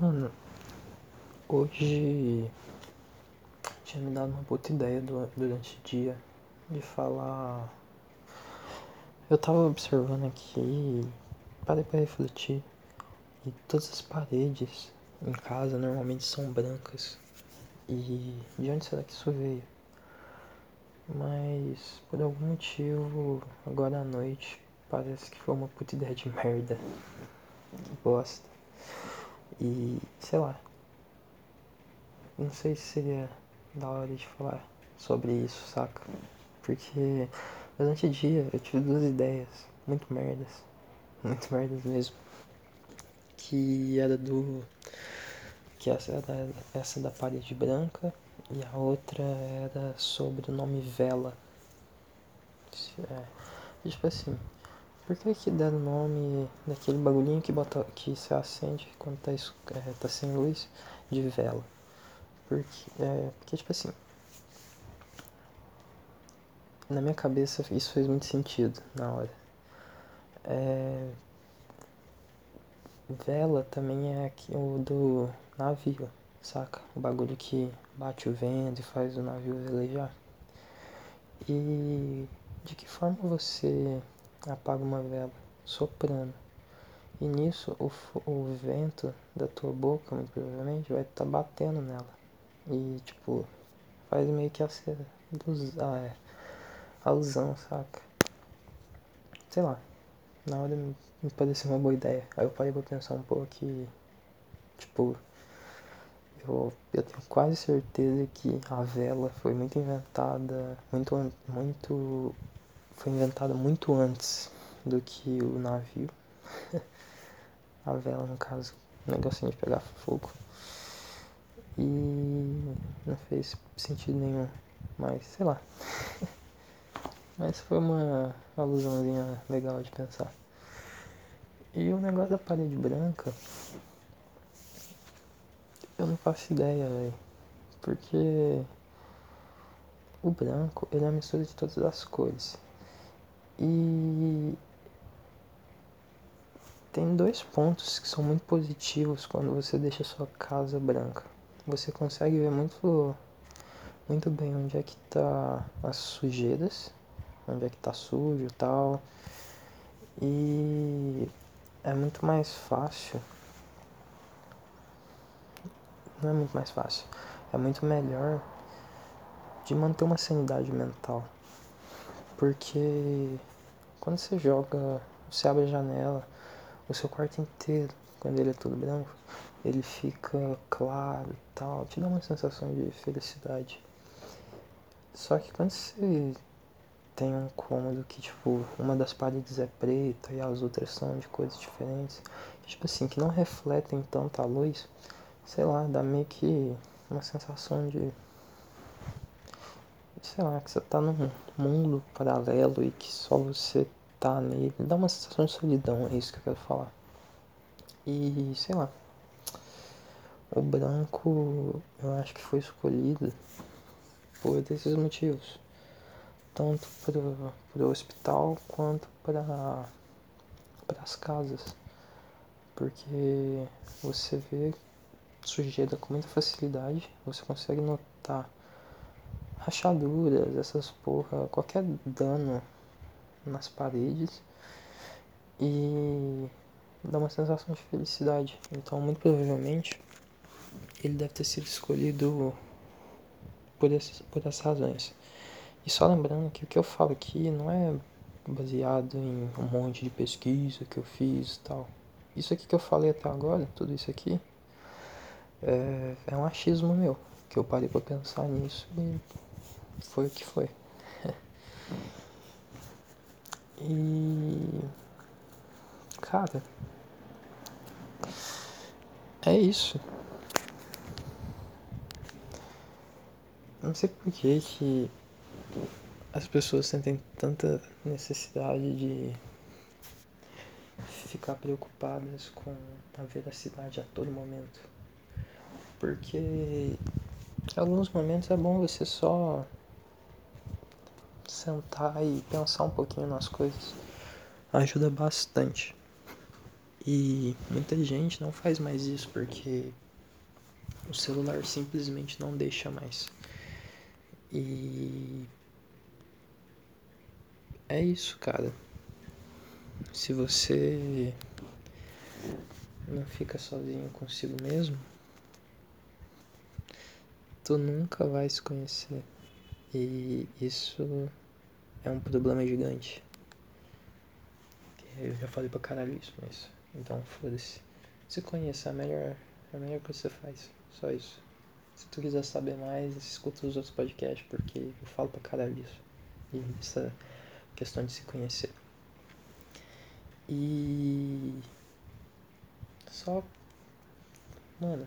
Mano, hoje tinha me dado uma puta ideia durante o dia de falar. Eu tava observando aqui, parei pra refletir, e todas as paredes em casa normalmente são brancas. E de onde será que isso veio? Mas por algum motivo, agora à noite, parece que foi uma puta ideia de merda. Que bosta. E sei lá. Não sei se seria da hora de falar sobre isso, saca? Porque durante o dia eu tive duas ideias muito merdas. Muito merdas mesmo. Que era do. Que essa era essa da parede branca e a outra era sobre o nome Vela. É, tipo assim, por que que deram o nome daquele bagulhinho que, bota, que se acende quando tá, é, tá sem luz de vela? Porque, é, porque, tipo assim, na minha cabeça isso fez muito sentido na hora. É, vela também é aqui o do navio, saca? O bagulho que bate o vento e faz o navio velejar. E de que forma você apaga uma vela? Soprando. E nisso o, o vento da tua boca, muito provavelmente, vai estar tá batendo nela. E tipo, faz meio que a ah, é, alusão, saca? Sei lá. Na hora me, me pareceu uma boa ideia. Aí eu parei pra pensar um pouco que, tipo, eu, eu tenho quase certeza que a vela foi muito inventada, muito, muito, foi inventada muito antes do que o navio. a vela, no caso, um negocinho de pegar fogo. E não fez sentido nenhum, mas sei lá. mas foi uma alusãozinha legal de pensar. E o negócio da parede branca, eu não faço ideia, velho. Porque o branco, ele é a mistura de todas as cores. E tem dois pontos que são muito positivos quando você deixa sua casa branca. Você consegue ver muito, muito bem onde é que tá as sujeiras, onde é que tá sujo e tal. E é muito mais fácil. Não é muito mais fácil. É muito melhor de manter uma sanidade mental. Porque quando você joga, você abre a janela, o seu quarto inteiro, quando ele é todo branco, ele fica claro e tal, te dá uma sensação de felicidade. Só que quando você tem um cômodo que, tipo, uma das paredes é preta e as outras são de cores diferentes, tipo assim, que não refletem tanta luz, sei lá, dá meio que uma sensação de. Sei lá, que você tá num mundo paralelo e que só você tá nele, dá uma sensação de solidão, é isso que eu quero falar. E sei lá. O branco eu acho que foi escolhido por esses motivos. Tanto para o hospital quanto para as casas. Porque você vê sujeira com muita facilidade, você consegue notar rachaduras, essas porra, qualquer dano nas paredes e dá uma sensação de felicidade. Então, muito provavelmente, ele deve ter sido escolhido por, esses, por essas razões. E só lembrando que o que eu falo aqui não é baseado em um monte de pesquisa que eu fiz e tal. Isso aqui que eu falei até agora, tudo isso aqui, é, é um achismo meu, que eu parei pra pensar nisso e foi o que foi. E. Cara. É isso. Não sei por que, que as pessoas sentem tanta necessidade de ficar preocupadas com a veracidade a todo momento. Porque em alguns momentos é bom você só sentar e pensar um pouquinho nas coisas ajuda bastante. E muita gente não faz mais isso porque o celular simplesmente não deixa mais. E é isso, cara. Se você não fica sozinho consigo mesmo, tu nunca vai se conhecer. E isso é um problema gigante. Eu já falei pra caralho isso, mas. Então foda-se. Se conhecer é a melhor, é a melhor coisa que você faz. Só isso. Se tu quiser saber mais, escuta os outros podcasts, porque eu falo pra caralho isso. E essa questão de se conhecer. E. Só. Mano,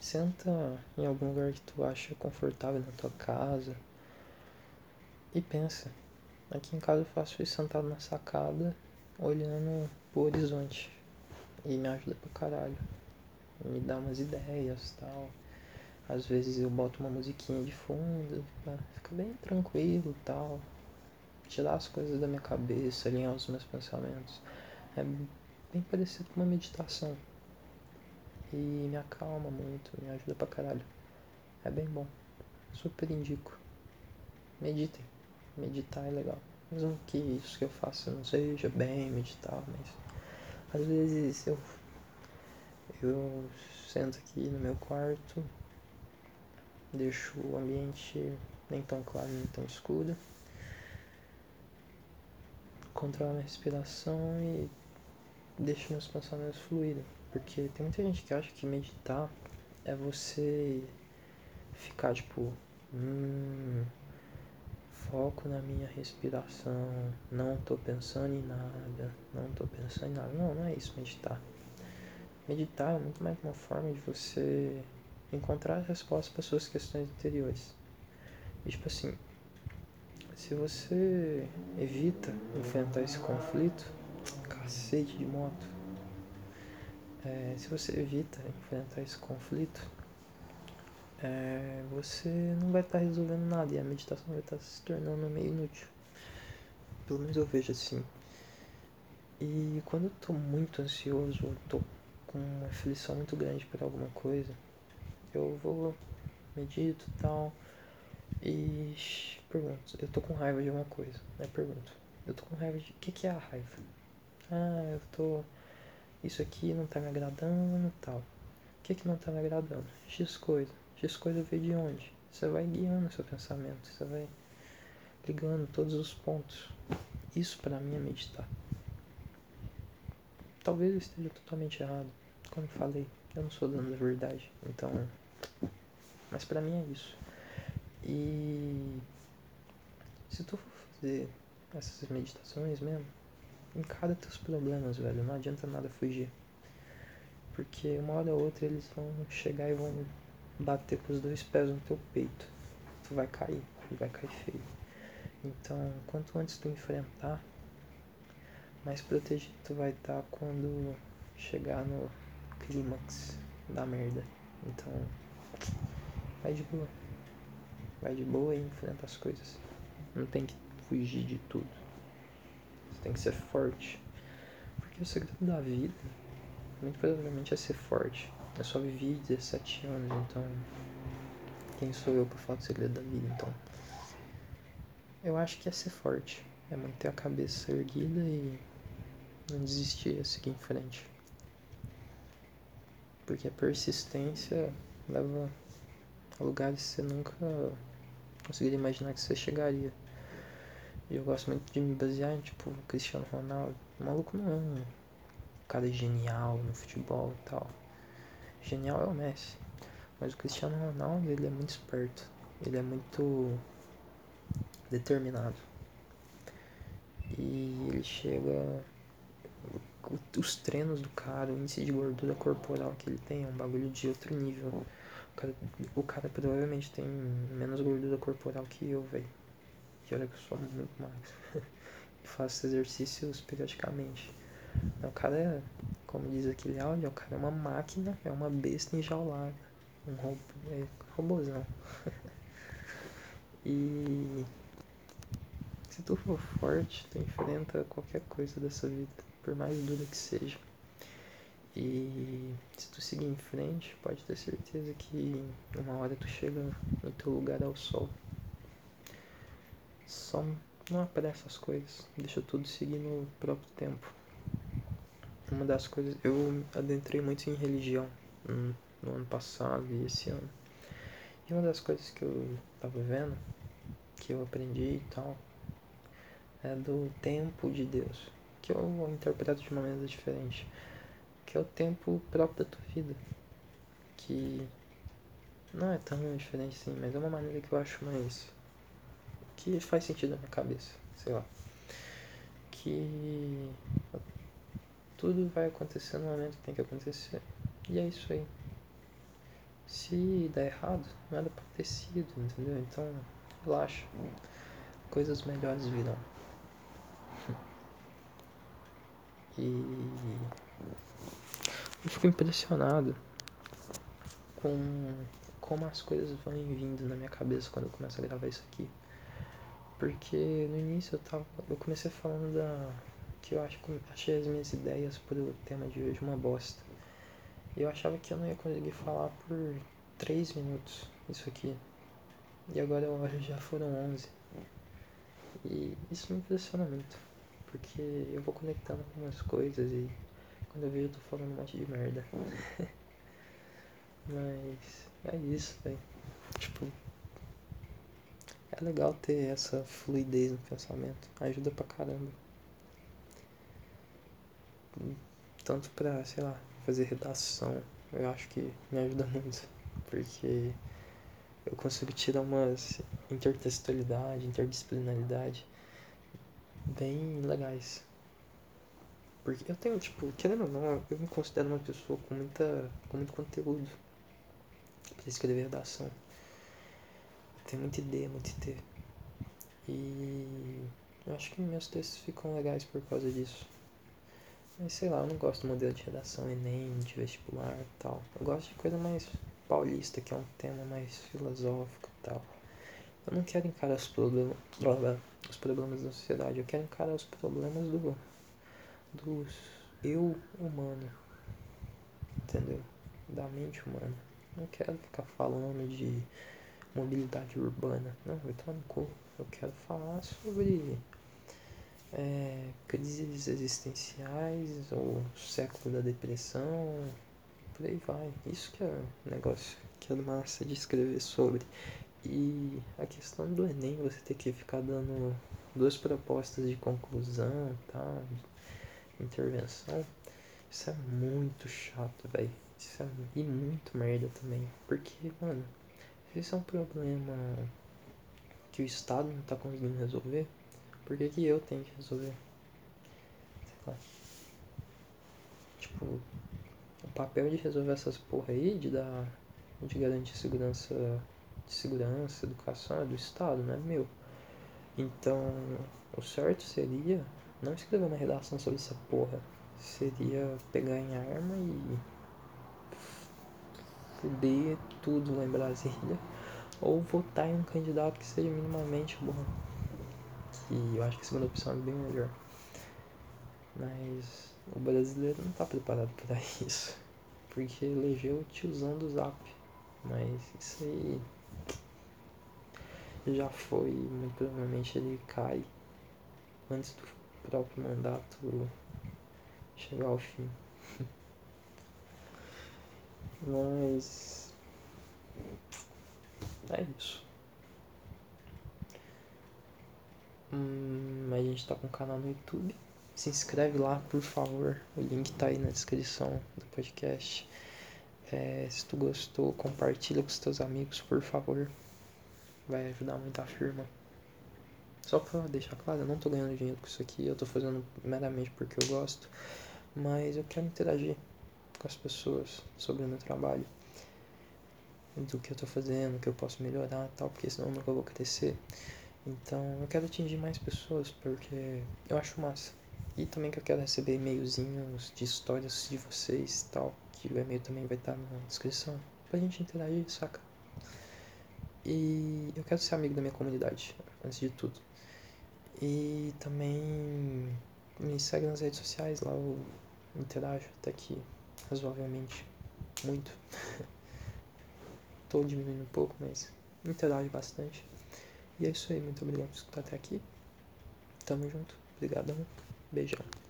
senta em algum lugar que tu acha confortável na tua casa. E pensa. Aqui em casa eu faço isso sentado na sacada, olhando pro horizonte. E me ajuda pra caralho. Me dá umas ideias tal. Às vezes eu boto uma musiquinha de fundo, pra ficar bem tranquilo tal. Tirar as coisas da minha cabeça, alinhar os meus pensamentos. É bem parecido com uma meditação. E me acalma muito, me ajuda pra caralho. É bem bom. Super indico. Meditem. Meditar é legal. Mesmo que isso que eu faço não seja bem meditar, mas às vezes eu eu sento aqui no meu quarto, deixo o ambiente nem tão claro nem tão escuro, controlo a minha respiração e deixo meus pensamentos fluírem. Porque tem muita gente que acha que meditar é você ficar tipo, hum, foco na minha respiração, não tô pensando em nada, não tô pensando em nada. Não, não é isso meditar. Meditar é muito mais uma forma de você encontrar respostas para suas questões interiores. E, tipo assim, se você evita enfrentar esse conflito, cacete de moto, é, se você evita enfrentar esse conflito, é, você não vai estar tá resolvendo nada e a meditação vai estar tá se tornando meio inútil. Pelo menos eu vejo assim. E quando eu tô muito ansioso, eu tô com uma aflição muito grande por alguma coisa, eu vou, medito e tal, e pergunto, eu tô com raiva de alguma coisa, aí pergunto, eu tô com raiva de, o que que é a raiva? Ah, eu tô, isso aqui não tá me agradando tal. O que que não tá me agradando? X coisa. X coisa veio de onde? Você vai guiando seu pensamento, você vai ligando todos os pontos. Isso para mim é meditar. Talvez eu esteja totalmente errado como falei, eu não sou dono da verdade. Então. Mas pra mim é isso. E. Se tu for fazer essas meditações mesmo, encara teus problemas, velho. Não adianta nada fugir. Porque uma hora ou outra eles vão chegar e vão bater com os dois pés no teu peito. Tu vai cair, e vai cair feio. Então, quanto antes tu enfrentar, mais protegido tu vai estar quando chegar no clímax da merda. Então, vai de boa. Vai de boa e enfrenta as coisas. Não tem que fugir de tudo. Você tem que ser forte. Porque o segredo da vida, muito provavelmente, é ser forte. Eu só vivi 17 anos, então. Quem sou eu pra falar do segredo da vida, então? Eu acho que é ser forte. É manter a cabeça erguida e não desistir, é seguir em frente. Porque a persistência leva a lugares que você nunca conseguiria imaginar que você chegaria. E eu gosto muito de me basear em, tipo, Cristiano Ronaldo. O maluco não é um cara genial no futebol e tal. Genial é o Messi. Mas o Cristiano Ronaldo, ele é muito esperto. Ele é muito determinado. E ele chega os treinos do cara, o índice de gordura corporal que ele tem é um bagulho de outro nível. O cara, o cara provavelmente tem menos gordura corporal que eu, velho. E olha que eu sou muito magro. e faço exercícios periodicamente. O cara é, como diz aquele áudio, o cara é uma máquina, é uma besta enjaulada. Um robô, é, robôzão. e se tu for forte, tu enfrenta qualquer coisa dessa vida por mais dura que seja. E se tu seguir em frente, pode ter certeza que uma hora tu chega no teu lugar ao sol. Só não apressa as coisas, deixa tudo seguir no próprio tempo. Uma das coisas, eu adentrei muito em religião no ano passado e esse ano. E uma das coisas que eu tava vendo, que eu aprendi e tal, é do tempo de Deus, que eu interpreto de uma maneira diferente, que é o tempo próprio da tua vida, que não é tão diferente assim, mas é uma maneira que eu acho mais que faz sentido na minha cabeça, sei lá. Que tudo vai acontecer no momento que tem que acontecer. E é isso aí. Se der errado, era pra ter sido, entendeu? Então, relaxa. Coisas melhores virão. E eu fico impressionado com como as coisas vão vindo na minha cabeça quando eu começo a gravar isso aqui. Porque no início eu tava. Eu comecei falando da. Que eu acho que achei as minhas ideias pro tema de hoje uma bosta. Eu achava que eu não ia conseguir falar por 3 minutos isso aqui. E agora eu olho já foram 11. E isso me impressiona muito. Porque eu vou conectando com coisas e quando eu vejo eu tô falando um monte de merda. Mas é isso, velho. Tipo, é legal ter essa fluidez no pensamento. Ajuda pra caramba. Tanto pra, sei lá, fazer redação. Eu acho que me ajuda muito. Porque eu consigo tirar umas intertextualidade, interdisciplinaridade bem legais. Porque eu tenho, tipo, querendo ou não, eu me considero uma pessoa com muita. com muito conteúdo pra escrever redação. Tem muita ideia, muita ideia. E eu acho que meus textos ficam legais por causa disso. Mas sei lá, eu não gosto do modelo de redação Enem, de vestibular e tal. Eu gosto de coisa mais paulista, que é um tema mais filosófico e tal. Eu não quero encarar os problemas, os problemas da sociedade, eu quero encarar os problemas do dos eu humano. Entendeu? Da mente humana. Não quero ficar falando de mobilidade urbana. Não, eu tô no cu. Eu quero falar sobre é, crises existenciais, ou século da depressão, por aí vai. Isso que é o negócio que é massa de escrever sobre. E a questão do Enem, você ter que ficar dando duas propostas de conclusão, tá? intervenção, isso é muito chato, velho. Isso é e muito merda também. Porque, mano, esse é um problema que o Estado não tá conseguindo resolver, por que, que eu tenho que resolver? Sei lá. Tipo, o papel de resolver essas porra aí, de dar. de garantir segurança. de segurança, educação é do Estado, não é meu. Então, o certo seria não escrever uma redação sobre essa porra. Seria pegar em arma e fuder tudo lá em Brasília ou votar em um candidato que seja minimamente bom. Que eu acho que a segunda opção é bem melhor. Mas o brasileiro não está preparado para isso. Porque elegeu o tiozão do zap. Mas isso aí já foi, muito provavelmente ele cai antes do próprio mandato chegar ao fim. Mas é isso. Hum, a gente tá com um canal no YouTube. Se inscreve lá, por favor. O link tá aí na descrição do podcast. É, se tu gostou, compartilha com os teus amigos, por favor. Vai ajudar muito a firma. Só pra deixar claro, eu não tô ganhando dinheiro com isso aqui, eu tô fazendo meramente porque eu gosto. Mas eu quero interagir com as pessoas sobre o meu trabalho do que eu tô fazendo, o que eu posso melhorar tal, porque senão eu nunca vou crescer. Então eu quero atingir mais pessoas porque eu acho massa. E também que eu quero receber e-mailzinhos de histórias de vocês e tal, que o e-mail também vai estar na descrição, pra gente interagir, saca? E eu quero ser amigo da minha comunidade, antes de tudo. E também me segue nas redes sociais, lá eu interajo até que razoavelmente muito. Tô diminuindo um pouco, mas interage bastante. E é isso aí, muito obrigado por escutar até aqui. Tamo junto. Obrigadão. Beijão.